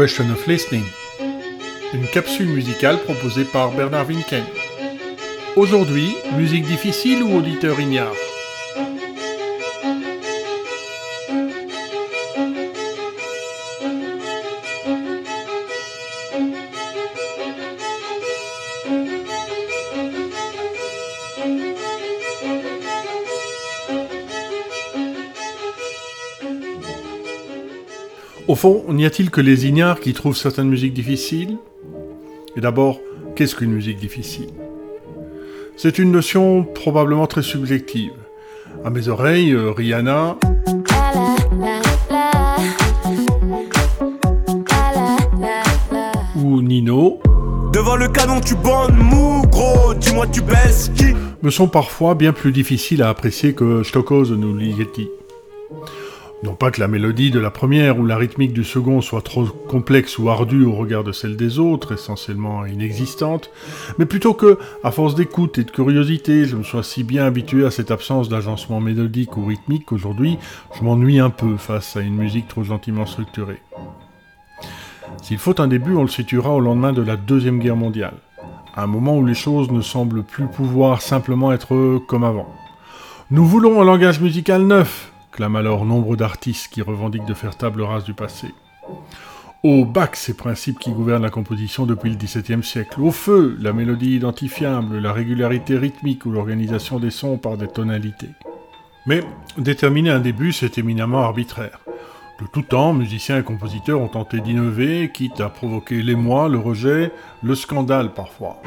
Question of Listening, une capsule musicale proposée par Bernard Winken. Aujourd'hui, musique difficile ou auditeur ignare Au fond, n'y a-t-il que les ignares qui trouvent certaines musiques difficiles? Et d'abord, qu'est-ce qu'une musique difficile? C'est une notion probablement très subjective. À mes oreilles, euh, Rihanna... ou Nino... Devant le canon, tu bonnes mou, gros, dis-moi tu baisses qui? Me sont parfois bien plus difficiles à apprécier que Stockhausen ou Ligeti. Non pas que la mélodie de la première ou la rythmique du second soit trop complexe ou ardue au regard de celle des autres, essentiellement inexistante, mais plutôt que, à force d'écoute et de curiosité, je me sois si bien habitué à cette absence d'agencement mélodique ou rythmique qu'aujourd'hui, je m'ennuie un peu face à une musique trop gentiment structurée. S'il faut un début, on le situera au lendemain de la Deuxième Guerre mondiale, à un moment où les choses ne semblent plus pouvoir simplement être comme avant. Nous voulons un langage musical neuf, clament alors nombre d'artistes qui revendiquent de faire table rase du passé. Au bac, ces principes qui gouvernent la composition depuis le XVIIe siècle. Au feu, la mélodie identifiable, la régularité rythmique ou l'organisation des sons par des tonalités. Mais déterminer un début, c'est éminemment arbitraire. De tout temps, musiciens et compositeurs ont tenté d'innover, quitte à provoquer l'émoi, le rejet, le scandale parfois.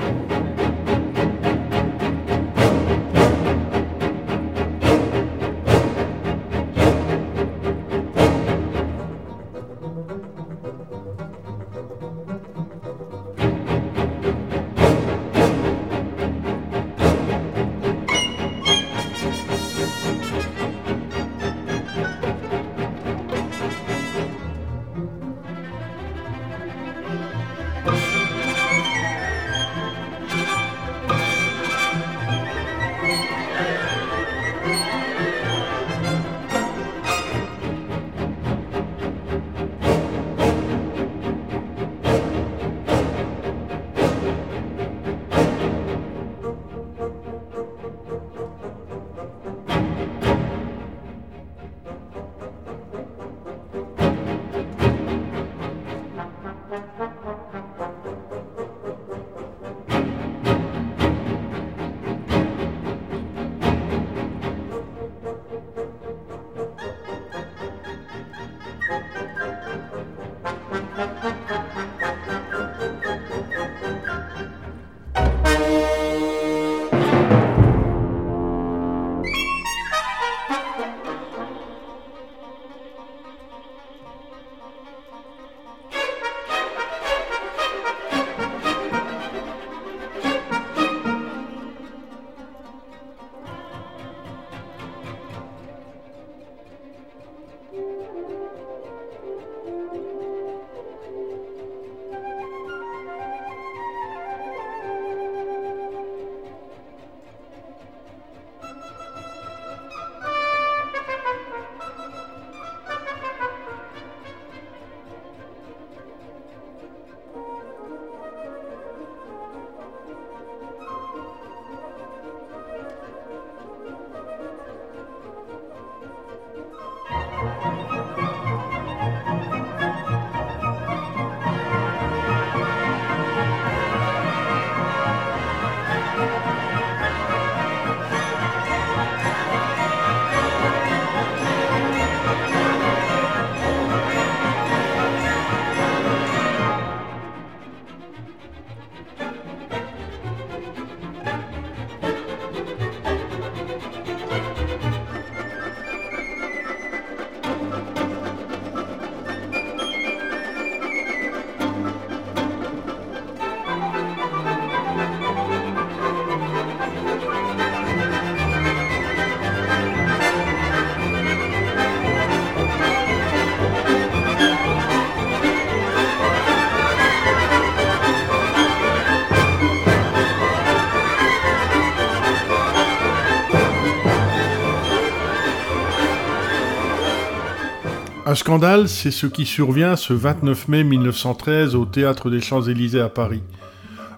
Un scandale, c'est ce qui survient ce 29 mai 1913 au Théâtre des Champs-Élysées à Paris,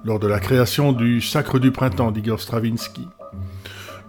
lors de la création du Sacre du Printemps d'Igor Stravinsky.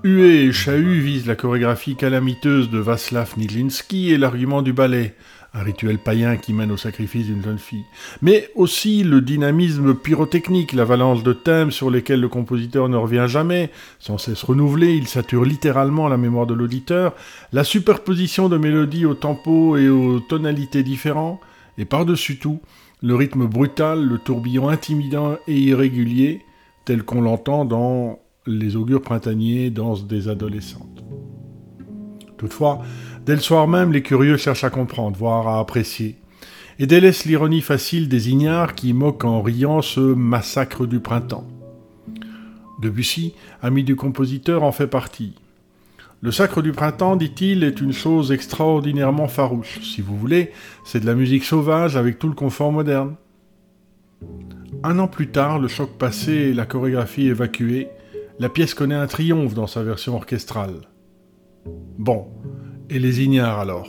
Huée et Chahut visent la chorégraphie calamiteuse de Václav Nijinsky et l'argument du ballet, un rituel païen qui mène au sacrifice d'une jeune fille, mais aussi le dynamisme pyrotechnique, l'avalanche de thèmes sur lesquels le compositeur ne revient jamais, sans cesse renouvelé, il sature littéralement la mémoire de l'auditeur, la superposition de mélodies aux tempos et aux tonalités différents, et par-dessus tout, le rythme brutal, le tourbillon intimidant et irrégulier, tel qu'on l'entend dans Les augures printaniers, danse des adolescentes. Toutefois, Dès le soir même, les curieux cherchent à comprendre, voire à apprécier, et délaissent l'ironie facile des ignares qui moquent en riant ce massacre du printemps. Debussy, ami du compositeur, en fait partie. Le sacre du printemps, dit-il, est une chose extraordinairement farouche. Si vous voulez, c'est de la musique sauvage avec tout le confort moderne. Un an plus tard, le choc passé et la chorégraphie évacuée, la pièce connaît un triomphe dans sa version orchestrale. Bon, et les ignares alors?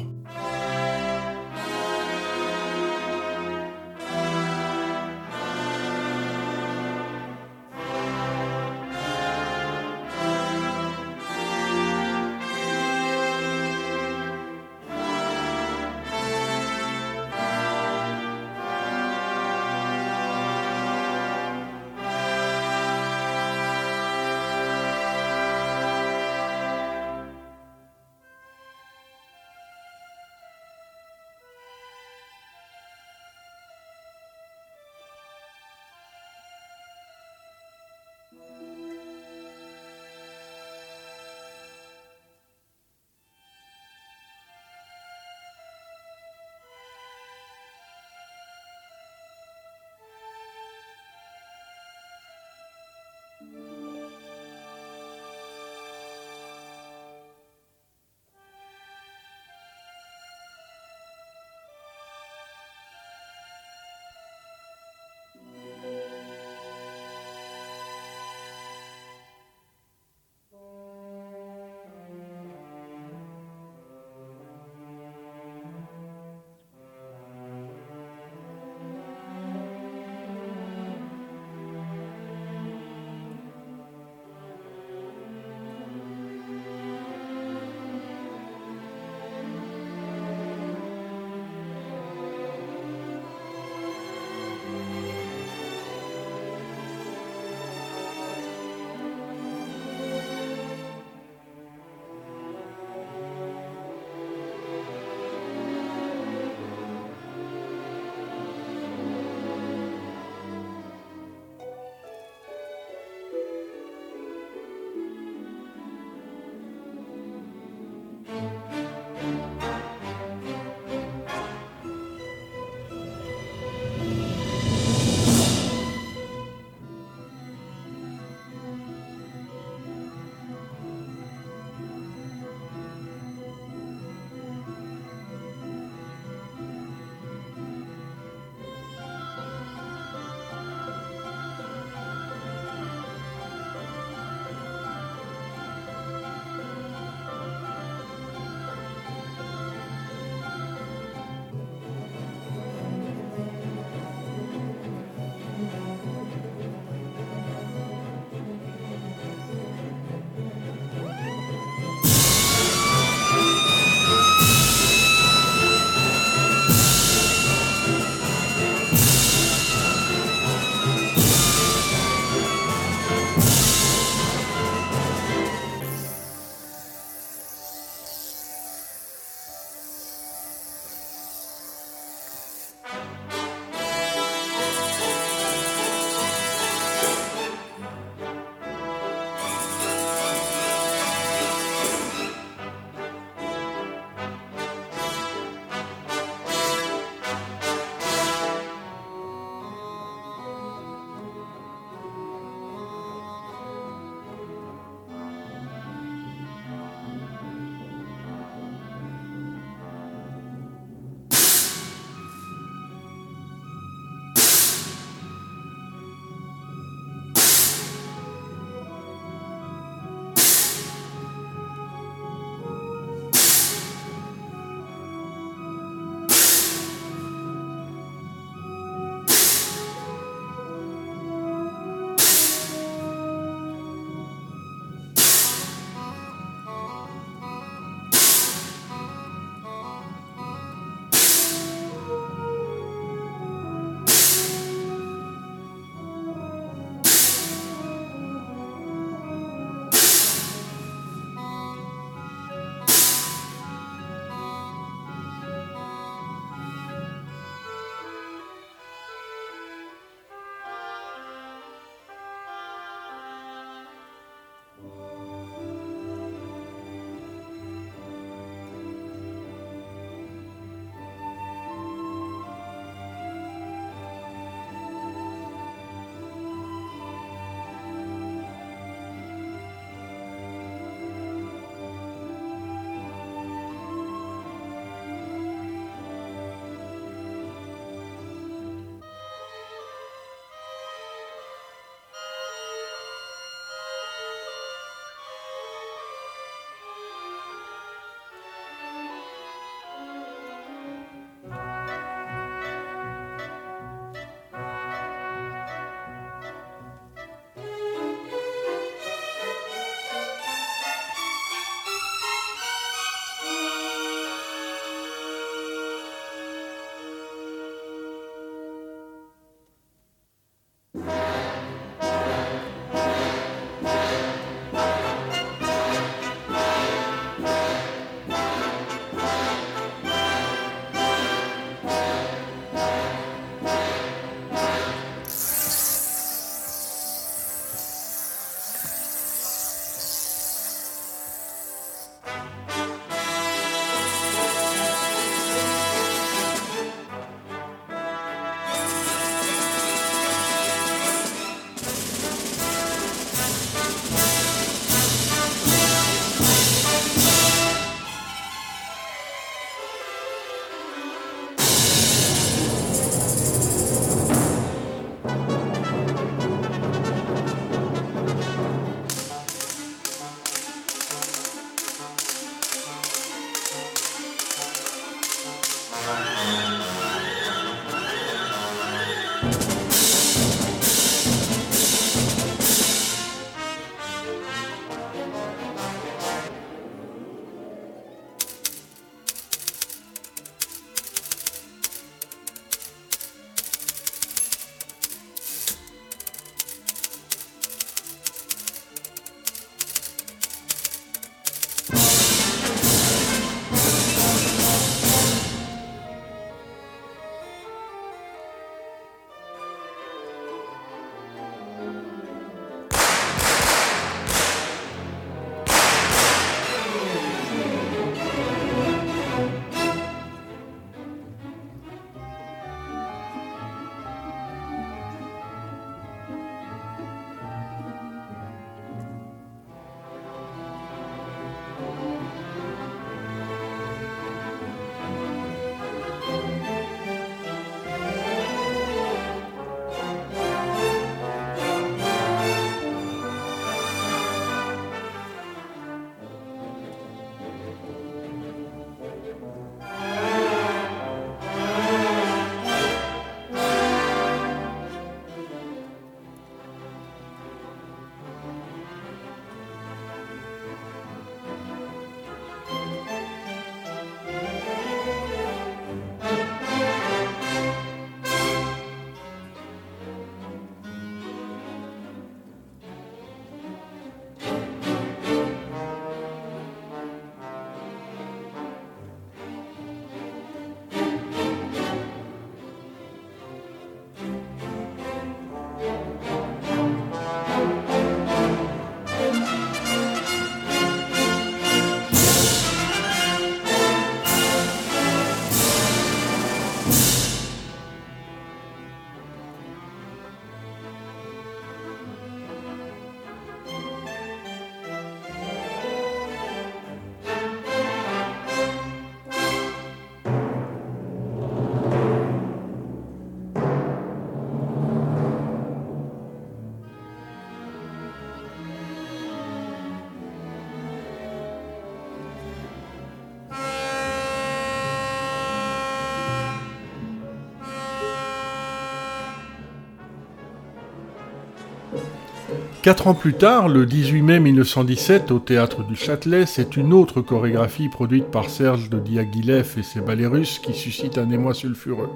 Quatre ans plus tard, le 18 mai 1917, au théâtre du Châtelet, c'est une autre chorégraphie produite par Serge de Diaghilev et ses ballets russes qui suscite un émoi sulfureux.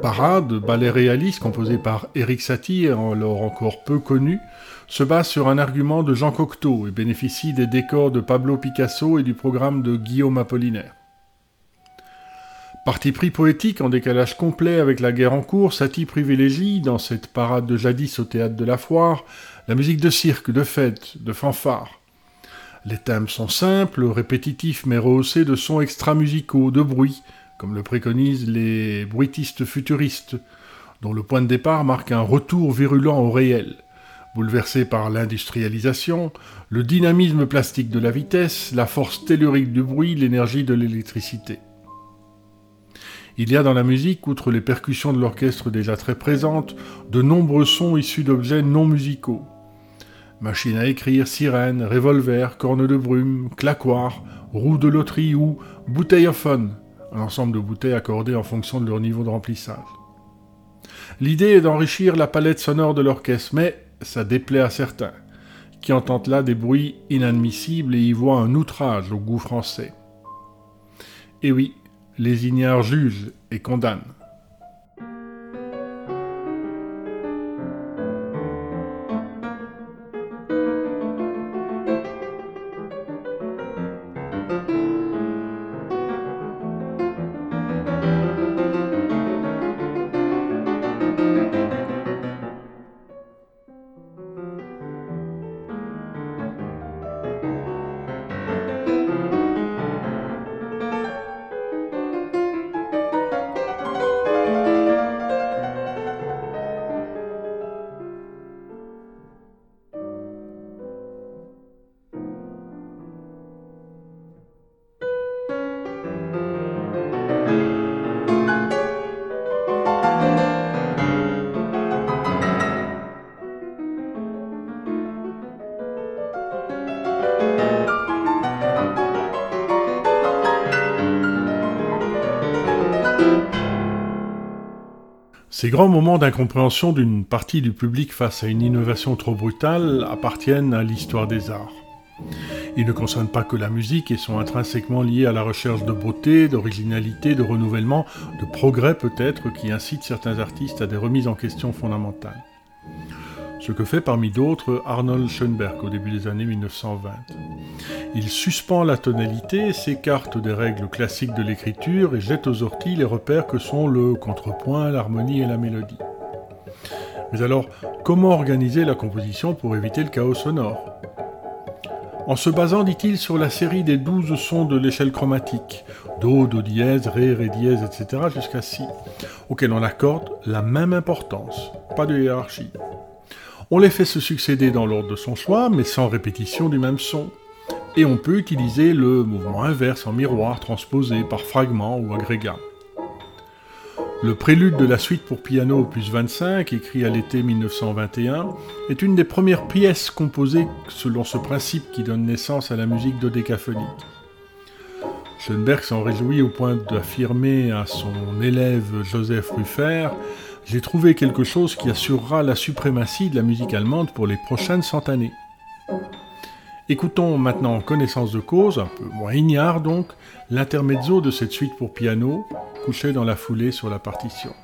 Parade, ballet réaliste composé par Eric Satie, alors encore peu connu, se base sur un argument de Jean Cocteau et bénéficie des décors de Pablo Picasso et du programme de Guillaume Apollinaire. Parti pris poétique en décalage complet avec la guerre en cours, Satie privilégie, dans cette parade de jadis au théâtre de la foire, la musique de cirque, de fête, de fanfare. Les thèmes sont simples, répétitifs mais rehaussés de sons extra-musicaux, de bruit, comme le préconisent les bruitistes futuristes, dont le point de départ marque un retour virulent au réel. Bouleversé par l'industrialisation, le dynamisme plastique de la vitesse, la force tellurique du bruit, l'énergie de l'électricité. Il y a dans la musique, outre les percussions de l'orchestre déjà très présentes, de nombreux sons issus d'objets non musicaux. Machines à écrire, sirènes, revolver, cornes de brume, claquoirs, roues de loterie ou bouteillophones, un ensemble de bouteilles accordées en fonction de leur niveau de remplissage. L'idée est d'enrichir la palette sonore de l'orchestre, mais ça déplaît à certains, qui entendent là des bruits inadmissibles et y voient un outrage au goût français. Et oui, les ignares jugent et condamnent. Ces grands moments d'incompréhension d'une partie du public face à une innovation trop brutale appartiennent à l'histoire des arts. Ils ne concernent pas que la musique et sont intrinsèquement liés à la recherche de beauté, d'originalité, de renouvellement, de progrès peut-être qui incitent certains artistes à des remises en question fondamentales ce que fait parmi d'autres Arnold Schoenberg au début des années 1920. Il suspend la tonalité, s'écarte des règles classiques de l'écriture et jette aux orties les repères que sont le contrepoint, l'harmonie et la mélodie. Mais alors, comment organiser la composition pour éviter le chaos sonore? En se basant, dit-il, sur la série des douze sons de l'échelle chromatique, Do, Do dièse, Ré, Ré dièse, etc., jusqu'à Si, auxquels on accorde la même importance, pas de hiérarchie. On les fait se succéder dans l'ordre de son choix, mais sans répétition du même son. Et on peut utiliser le mouvement inverse en miroir transposé par fragments ou agrégats. Le prélude de la suite pour piano opus 25, écrit à l'été 1921, est une des premières pièces composées selon ce principe qui donne naissance à la musique dodécaphonique. Schoenberg s'en réjouit au point d'affirmer à son élève Joseph Ruffer j'ai trouvé quelque chose qui assurera la suprématie de la musique allemande pour les prochaines cent années. Écoutons maintenant en connaissance de cause, un peu moins ignare donc, l'intermezzo de cette suite pour piano, couché dans la foulée sur la partition.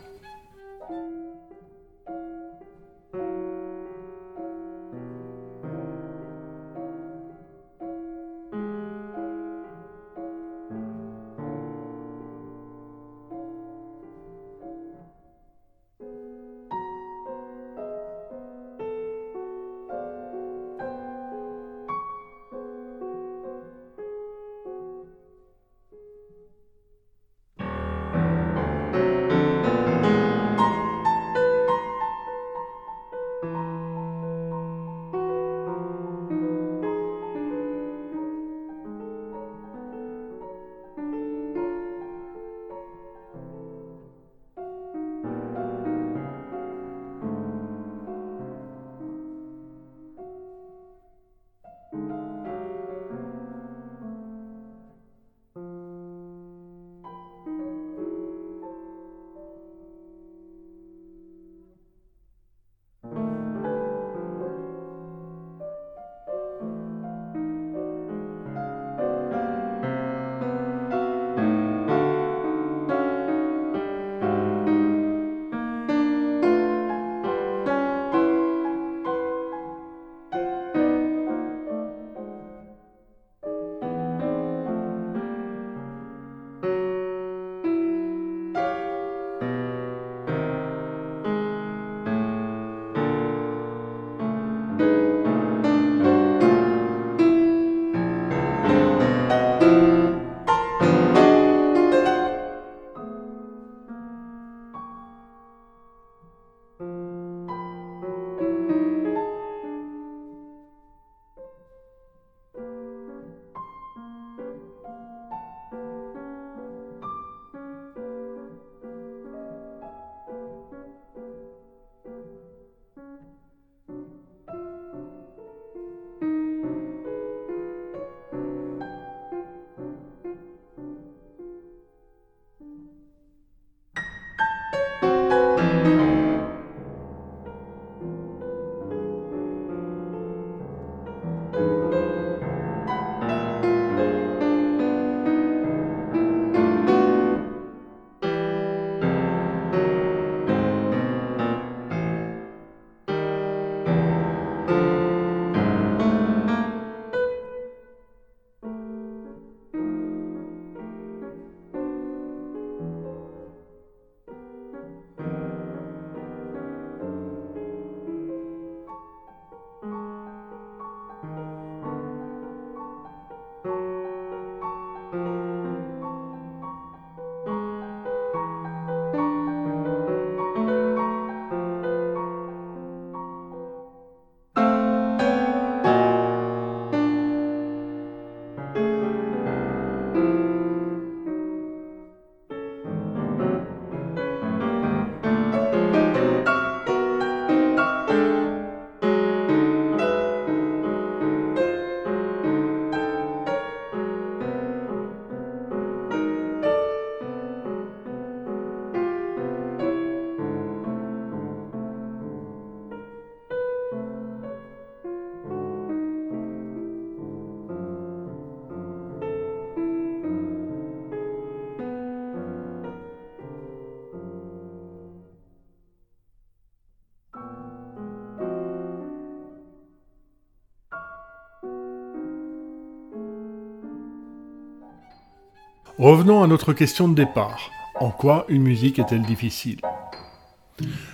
Revenons à notre question de départ. En quoi une musique est-elle difficile?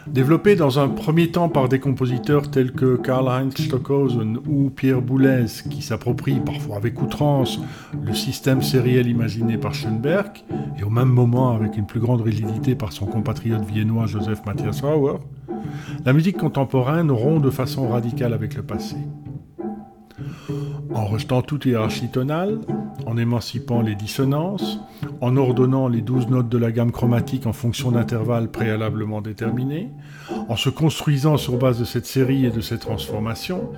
Développée dans un premier temps par des compositeurs tels que Karl-Heinz Stockhausen ou Pierre Boulez, qui s'approprient parfois avec outrance le système sériel imaginé par Schoenberg, et au même moment avec une plus grande rigidité par son compatriote viennois Joseph Matthias Rauer, la musique contemporaine rompt de façon radicale avec le passé. En rejetant toute hiérarchie tonale, en émancipant les dissonances, en ordonnant les douze notes de la gamme chromatique en fonction d'intervalles préalablement déterminés, en se construisant sur base de cette série et de ces transformations,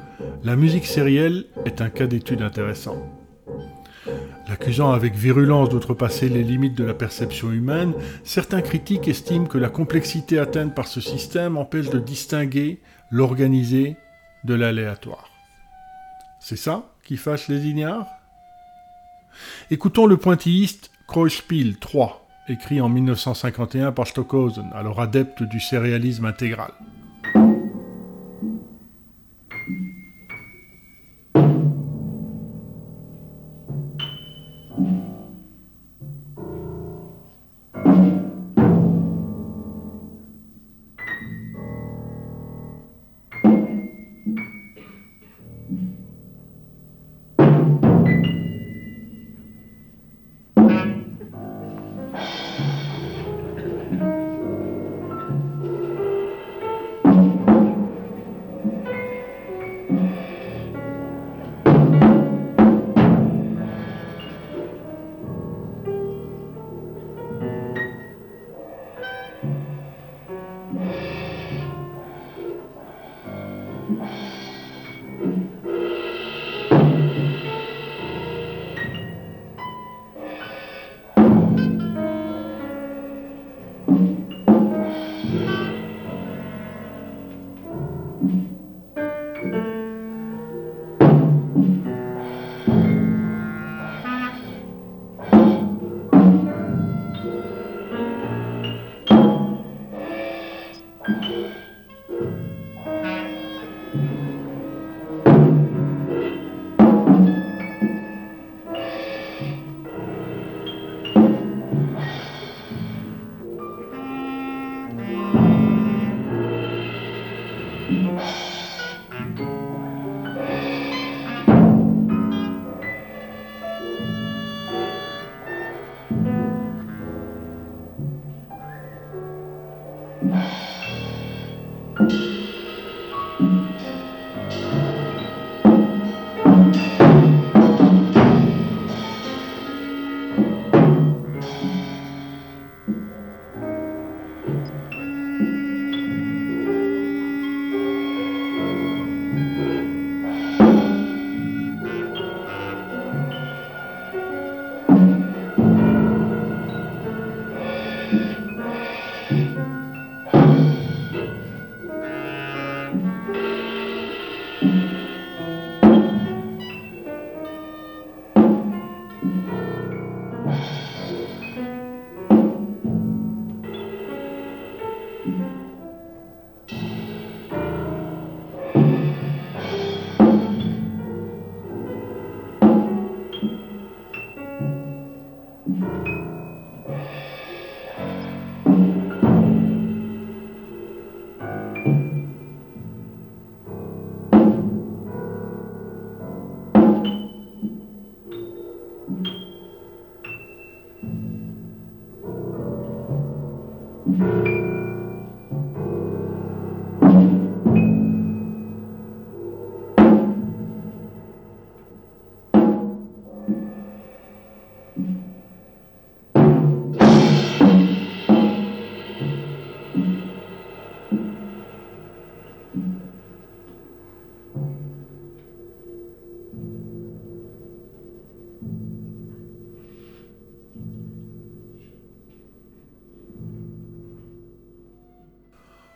la musique sérielle est un cas d'étude intéressant. L'accusant avec virulence d'outrepasser les limites de la perception humaine, certains critiques estiment que la complexité atteinte par ce système empêche de distinguer l'organisé de l'aléatoire. C'est ça qui fâche les ignares? Écoutons le pointilliste Kreuspiel 3, écrit en 1951 par Stockhausen, alors adepte du céréalisme intégral.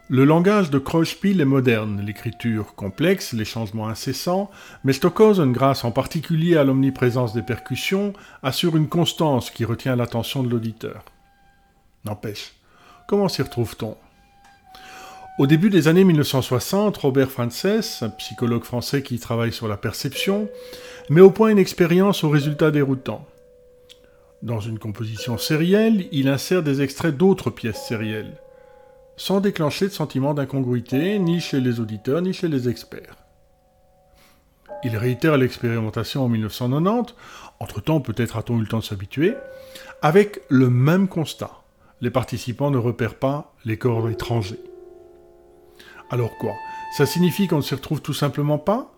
Le langage de Kreuschpil est moderne, l'écriture complexe, les changements incessants, mais Stockhausen, grâce en particulier à l'omniprésence des percussions, assure une constance qui retient l'attention de l'auditeur. N'empêche, comment s'y retrouve-t-on? Au début des années 1960, Robert Frances, un psychologue français qui travaille sur la perception, met au point une expérience aux résultats déroutants. Dans une composition sérielle, il insère des extraits d'autres pièces sérielles sans déclencher de sentiment d'incongruité ni chez les auditeurs ni chez les experts. Il réitère l'expérimentation en 1990, entre-temps peut-être a-t-on eu le temps de s'habituer, avec le même constat. Les participants ne repèrent pas les corps étrangers. Alors quoi? Ça signifie qu'on ne s'y retrouve tout simplement pas?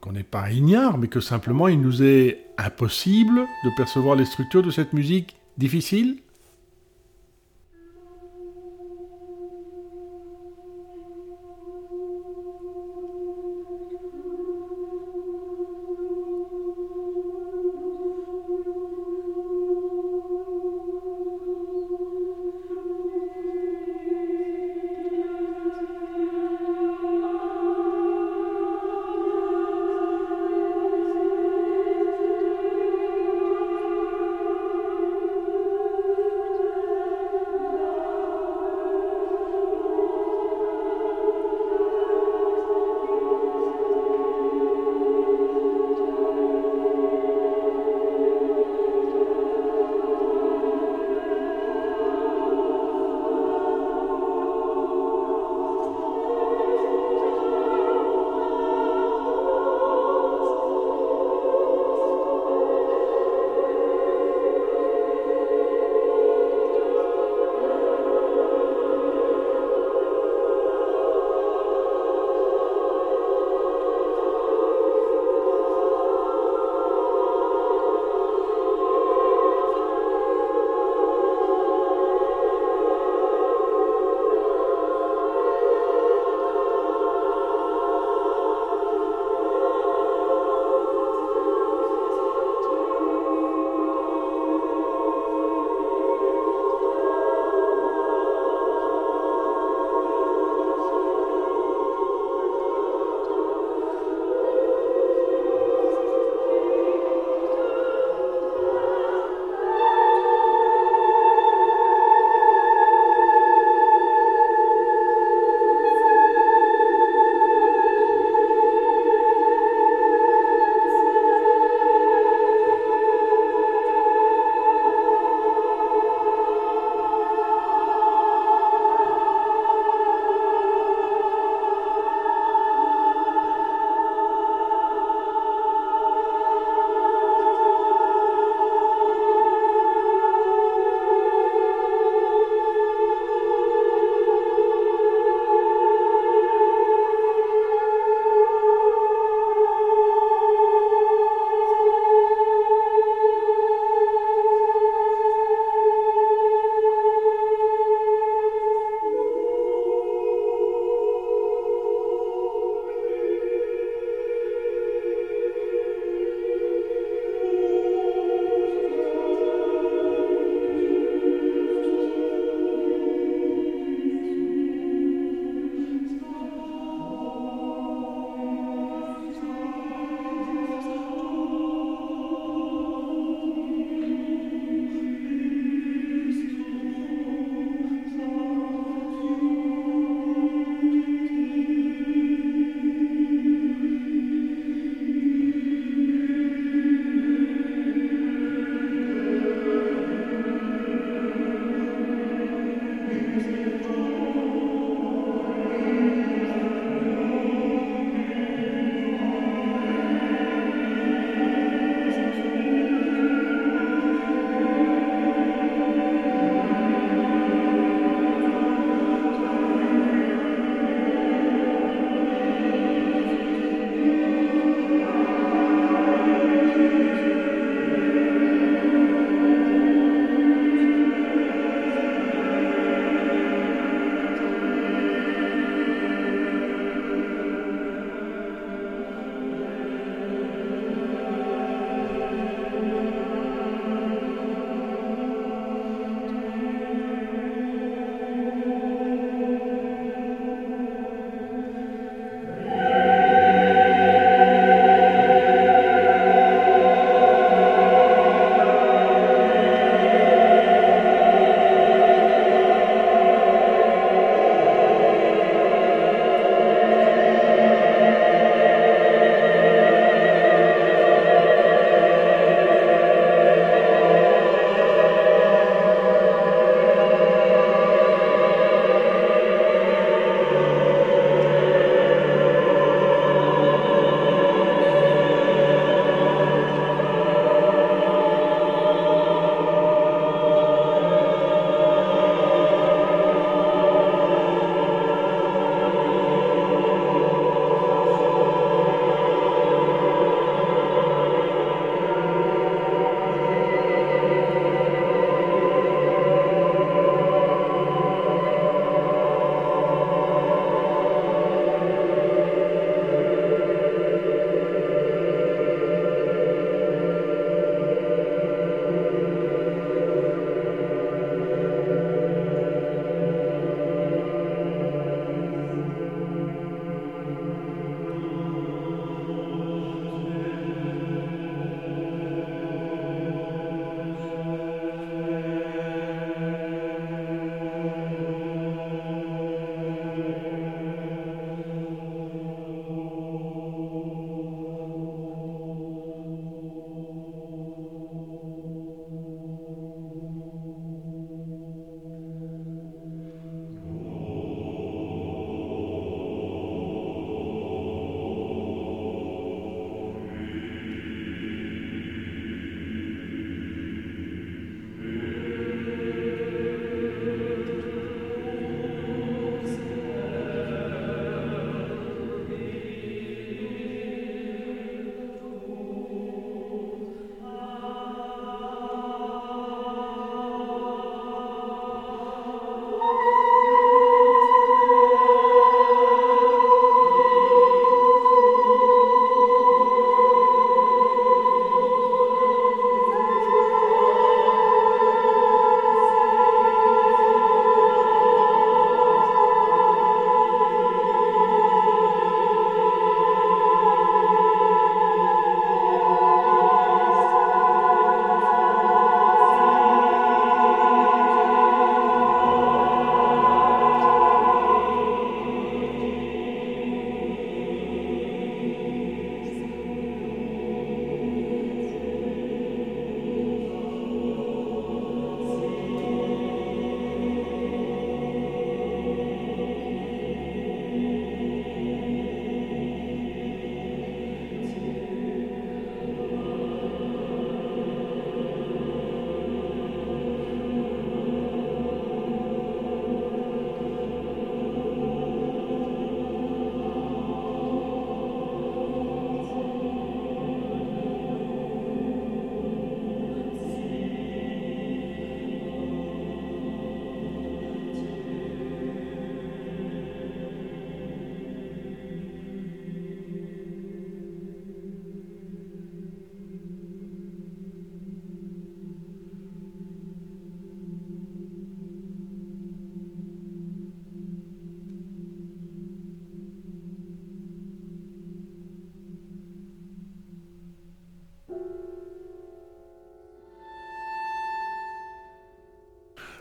Qu'on n'est pas ignare, mais que simplement il nous est impossible de percevoir les structures de cette musique difficile?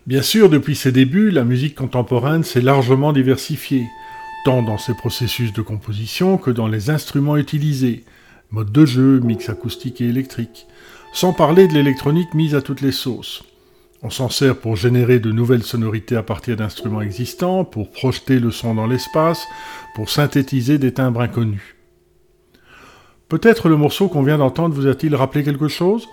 Bien sûr, depuis ses débuts, la musique contemporaine s'est largement diversifiée, tant dans ses processus de composition que dans les instruments utilisés, mode de jeu, mix acoustique et électrique, sans parler de l'électronique mise à toutes les sauces. On s'en sert pour générer de nouvelles sonorités à partir d'instruments existants, pour projeter le son dans l'espace, pour synthétiser des timbres inconnus. Peut-être le morceau qu'on vient d'entendre vous a-t-il rappelé quelque chose?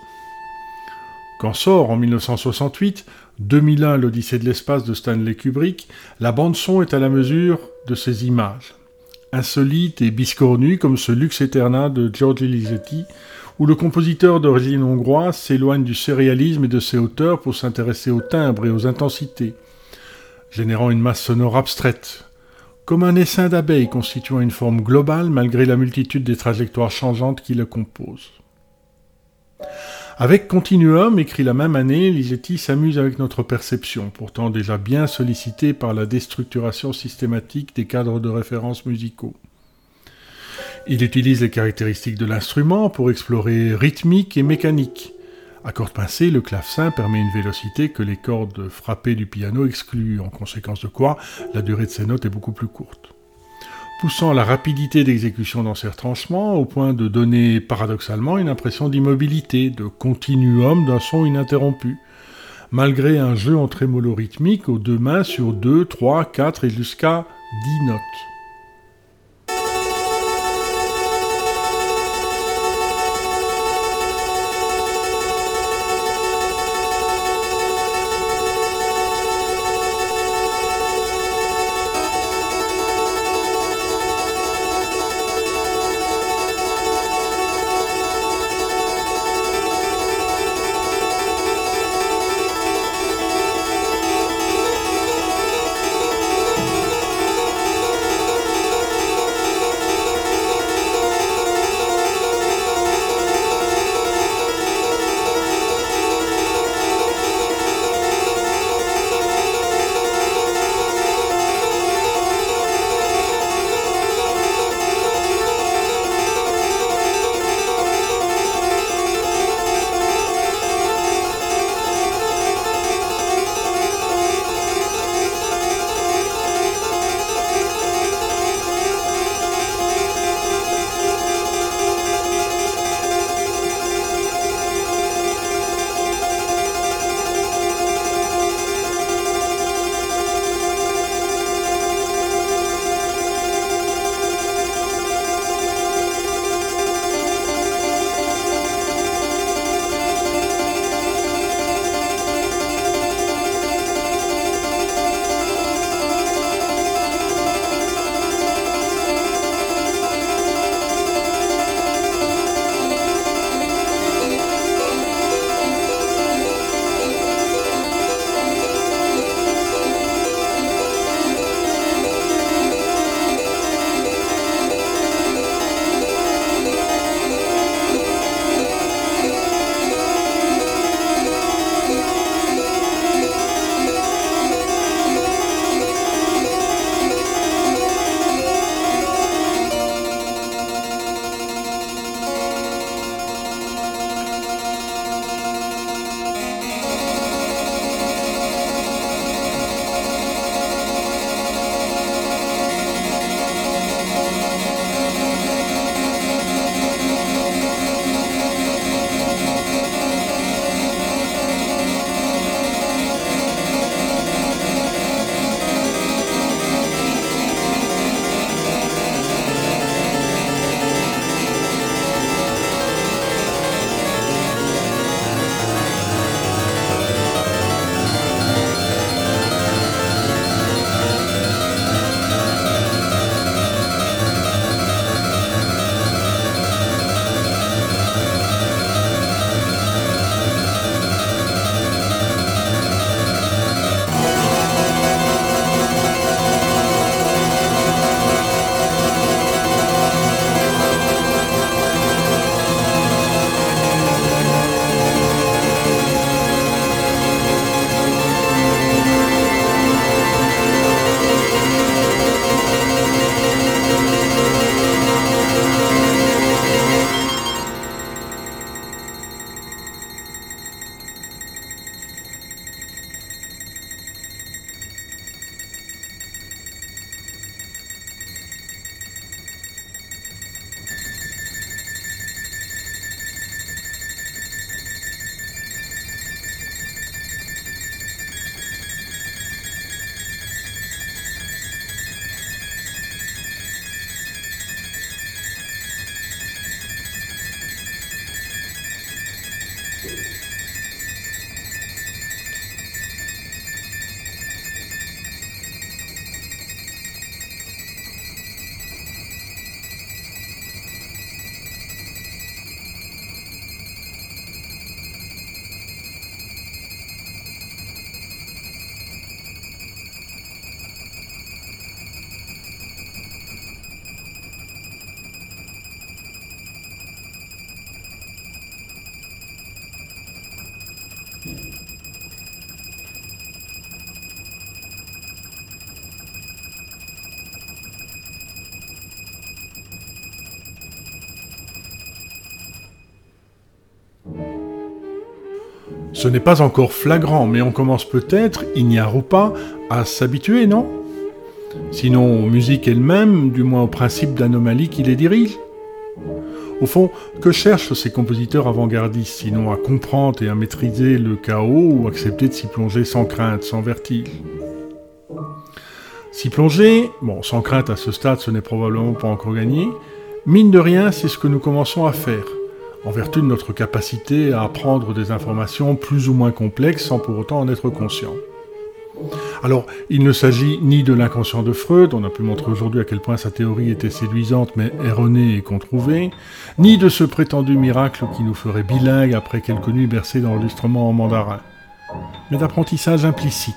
Quand sort en 1968 2001 l'Odyssée de l'espace de Stanley Kubrick, la bande-son est à la mesure de ces images. Insolite et biscornue comme ce Lux Eterna de Giorgio Ligeti, où le compositeur d'origine hongroise s'éloigne du sérialisme et de ses auteurs pour s'intéresser aux timbres et aux intensités, générant une masse sonore abstraite, comme un essaim d'abeilles constituant une forme globale malgré la multitude des trajectoires changeantes qui le composent. Avec Continuum, écrit la même année, Ligeti s'amuse avec notre perception, pourtant déjà bien sollicitée par la déstructuration systématique des cadres de référence musicaux. Il utilise les caractéristiques de l'instrument pour explorer rythmique et mécanique. À cordes pincées, le clavecin permet une vélocité que les cordes frappées du piano excluent, en conséquence de quoi la durée de ses notes est beaucoup plus courte. Poussant la rapidité d'exécution dans ses retranchements au point de donner paradoxalement une impression d'immobilité, de continuum d'un son ininterrompu, malgré un jeu en trémolo rythmique aux deux mains sur deux, trois, quatre et jusqu'à dix notes. Ce n'est pas encore flagrant, mais on commence peut-être, ignare ou pas, à s'habituer, non? Sinon aux musiques elles-mêmes, du moins au principe d'anomalie qui les dirige? Au fond, que cherchent ces compositeurs avant-gardistes, sinon à comprendre et à maîtriser le chaos ou accepter de s'y plonger sans crainte, sans vertige? S'y plonger, bon, sans crainte à ce stade, ce n'est probablement pas encore gagné, mine de rien, c'est ce que nous commençons à faire en vertu de notre capacité à apprendre des informations plus ou moins complexes sans pour autant en être conscient. Alors, il ne s'agit ni de l'inconscient de Freud, on a pu montrer aujourd'hui à quel point sa théorie était séduisante mais erronée et controuvée, ni de ce prétendu miracle qui nous ferait bilingues après quelques nuits bercées d'enregistrements en mandarin, mais d'apprentissage implicite,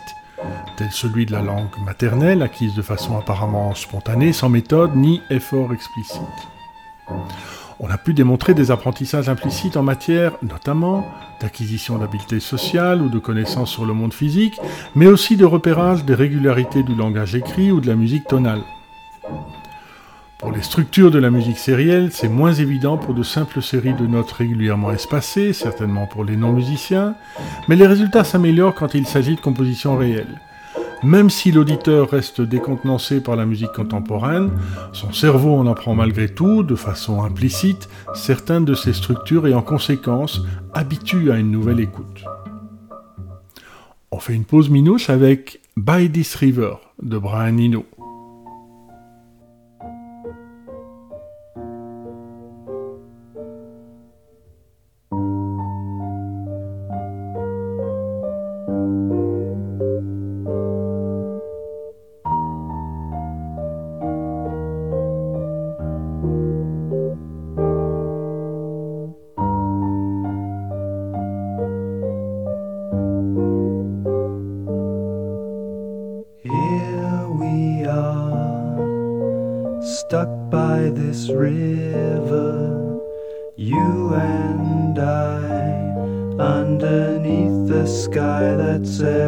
tel celui de la langue maternelle acquise de façon apparemment spontanée, sans méthode ni effort explicite. On a pu démontrer des apprentissages implicites en matière, notamment, d'acquisition d'habileté sociale ou de connaissances sur le monde physique, mais aussi de repérage des régularités du langage écrit ou de la musique tonale. Pour les structures de la musique sérielle, c'est moins évident pour de simples séries de notes régulièrement espacées, certainement pour les non-musiciens, mais les résultats s'améliorent quand il s'agit de compositions réelles. Même si l'auditeur reste décontenancé par la musique contemporaine, son cerveau en apprend malgré tout, de façon implicite, certaines de ses structures et en conséquence habitue à une nouvelle écoute. On fait une pause minouche avec By This River de Brian Eno. this river, you and I, underneath the sky that says.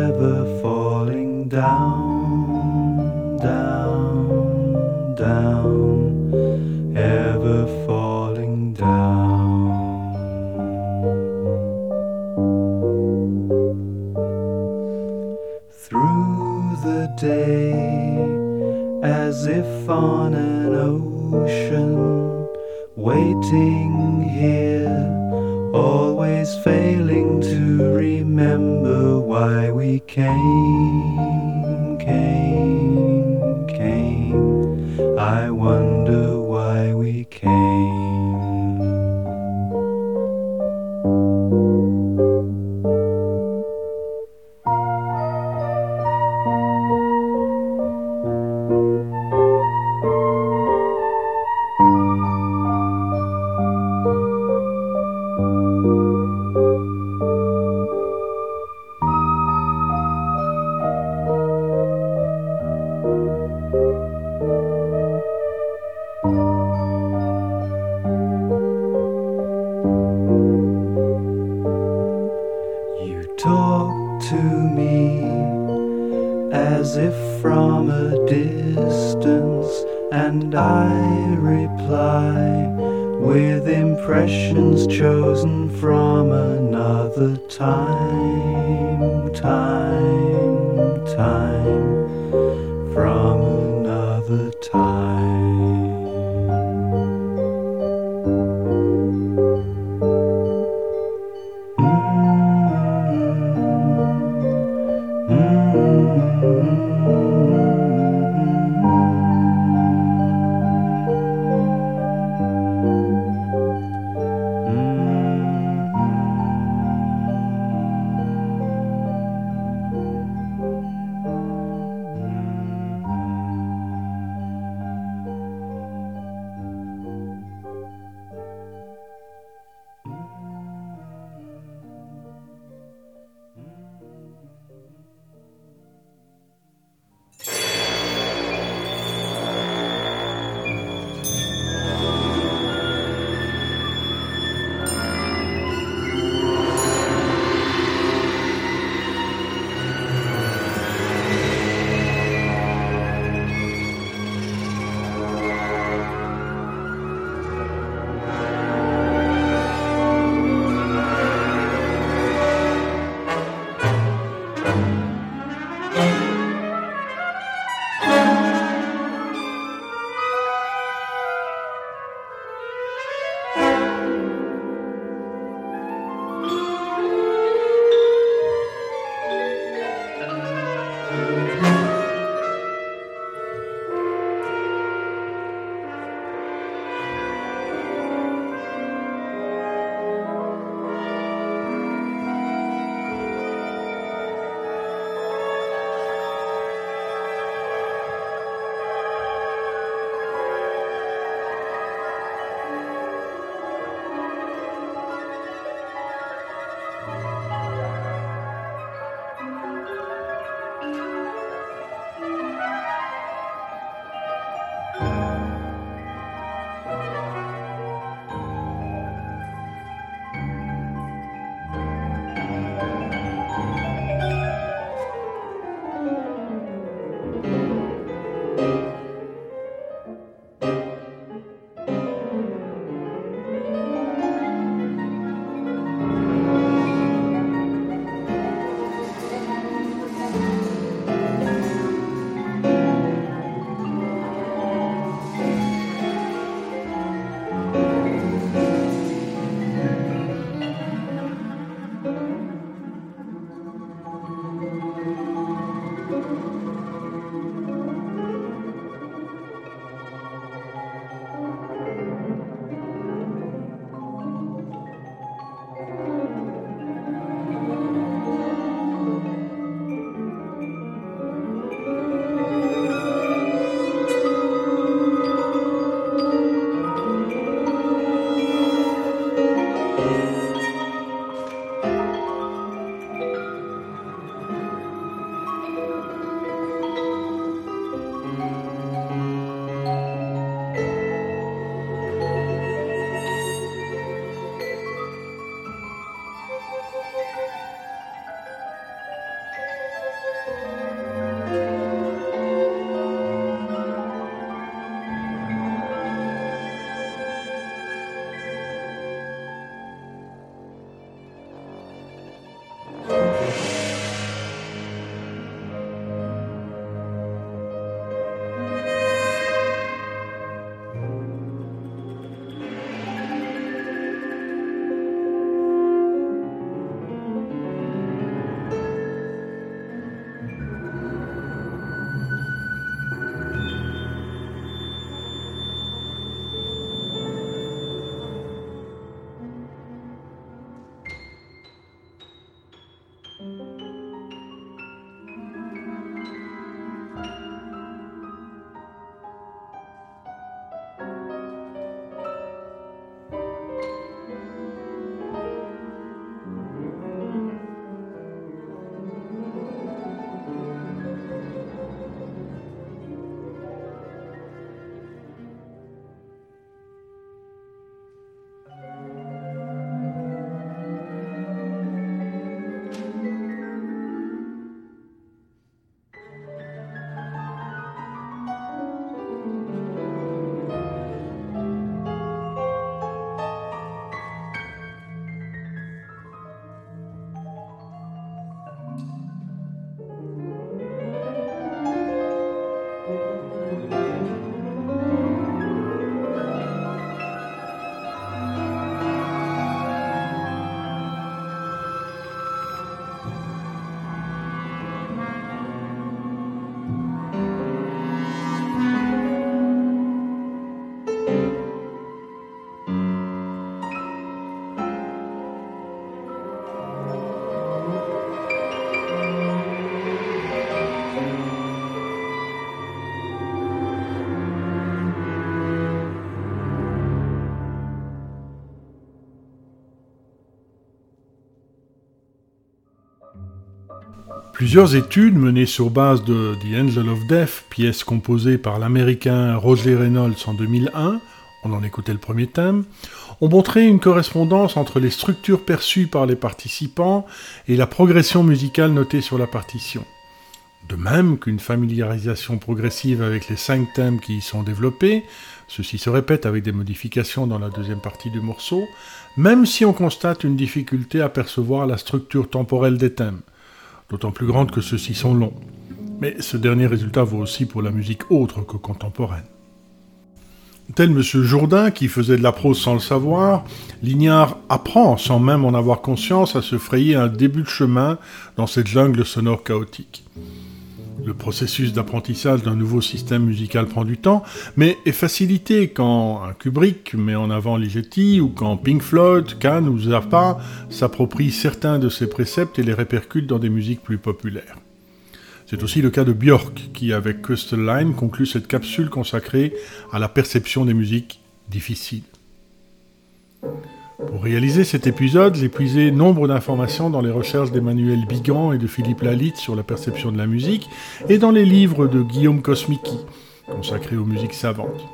Plusieurs études menées sur base de The Angel of Death, pièce composée par l'américain Roger Reynolds en 2001, on en écoutait le premier thème, ont montré une correspondance entre les structures perçues par les participants et la progression musicale notée sur la partition. De même qu'une familiarisation progressive avec les cinq thèmes qui y sont développés, ceci se répète avec des modifications dans la deuxième partie du morceau, même si on constate une difficulté à percevoir la structure temporelle des thèmes d'autant plus grande que ceux-ci sont longs. Mais ce dernier résultat vaut aussi pour la musique autre que contemporaine. Tel M. Jourdain, qui faisait de la prose sans le savoir, Lignard apprend, sans même en avoir conscience, à se frayer un début de chemin dans cette jungle sonore chaotique. Le processus d'apprentissage d'un nouveau système musical prend du temps, mais est facilité quand un Kubrick met en avant Ligeti ou quand Pink Floyd, Kahn ou Zappa s'approprient certains de ses préceptes et les répercutent dans des musiques plus populaires. C'est aussi le cas de Björk, qui avec Line conclut cette capsule consacrée à la perception des musiques difficiles. Pour réaliser cet épisode, j'ai puisé nombre d'informations dans les recherches d'Emmanuel Bigan et de Philippe Lalitte sur la perception de la musique, et dans les livres de Guillaume Kosmicki, consacrés aux musiques savantes.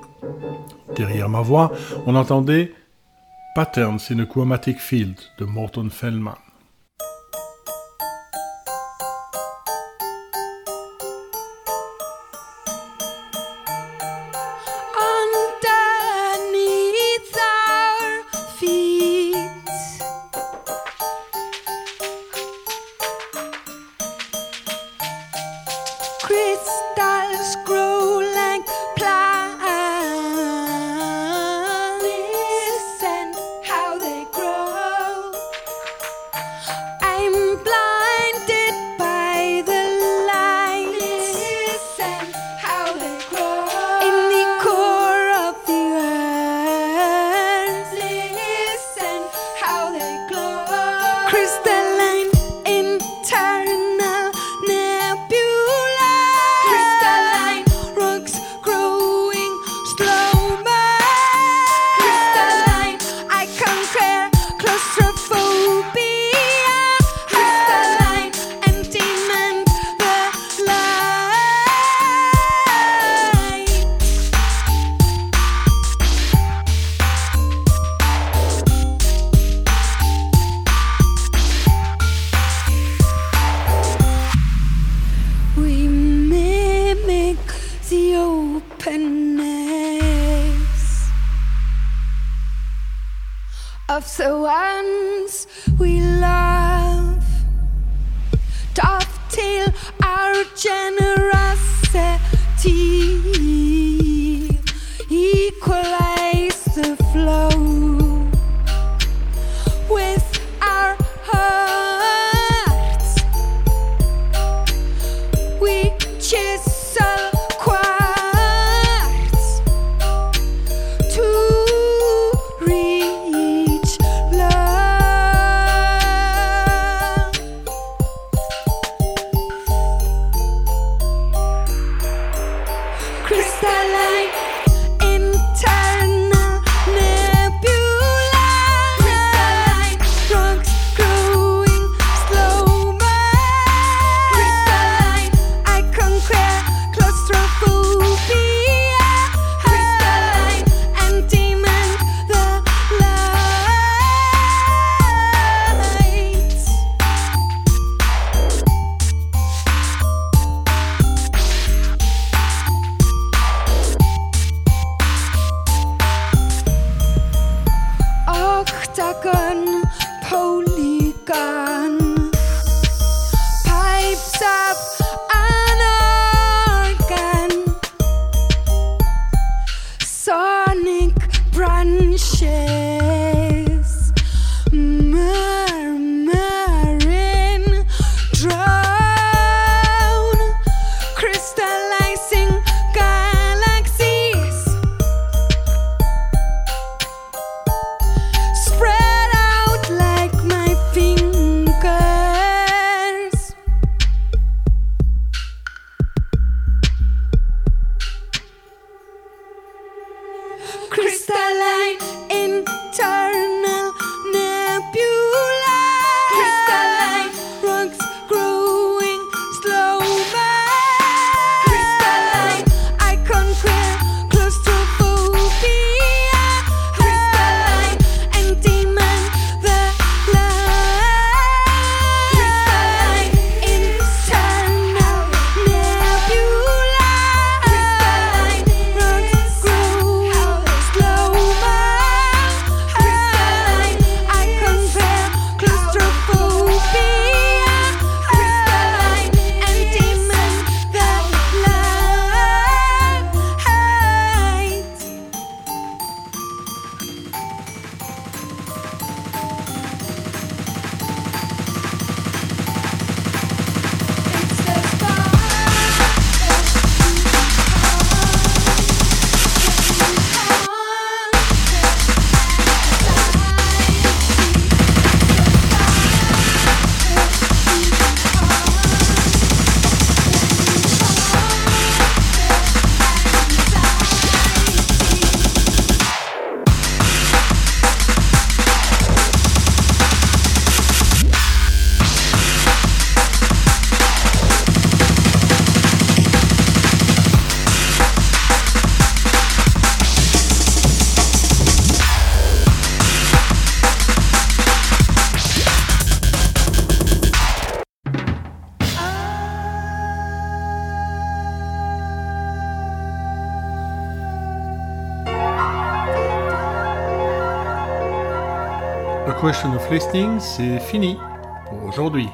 Derrière ma voix, on entendait Patterns in a Chromatic Field de Morton Feldman. crystal C'est fini pour aujourd'hui.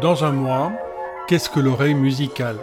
Dans un mois, qu'est-ce que l'oreille musicale?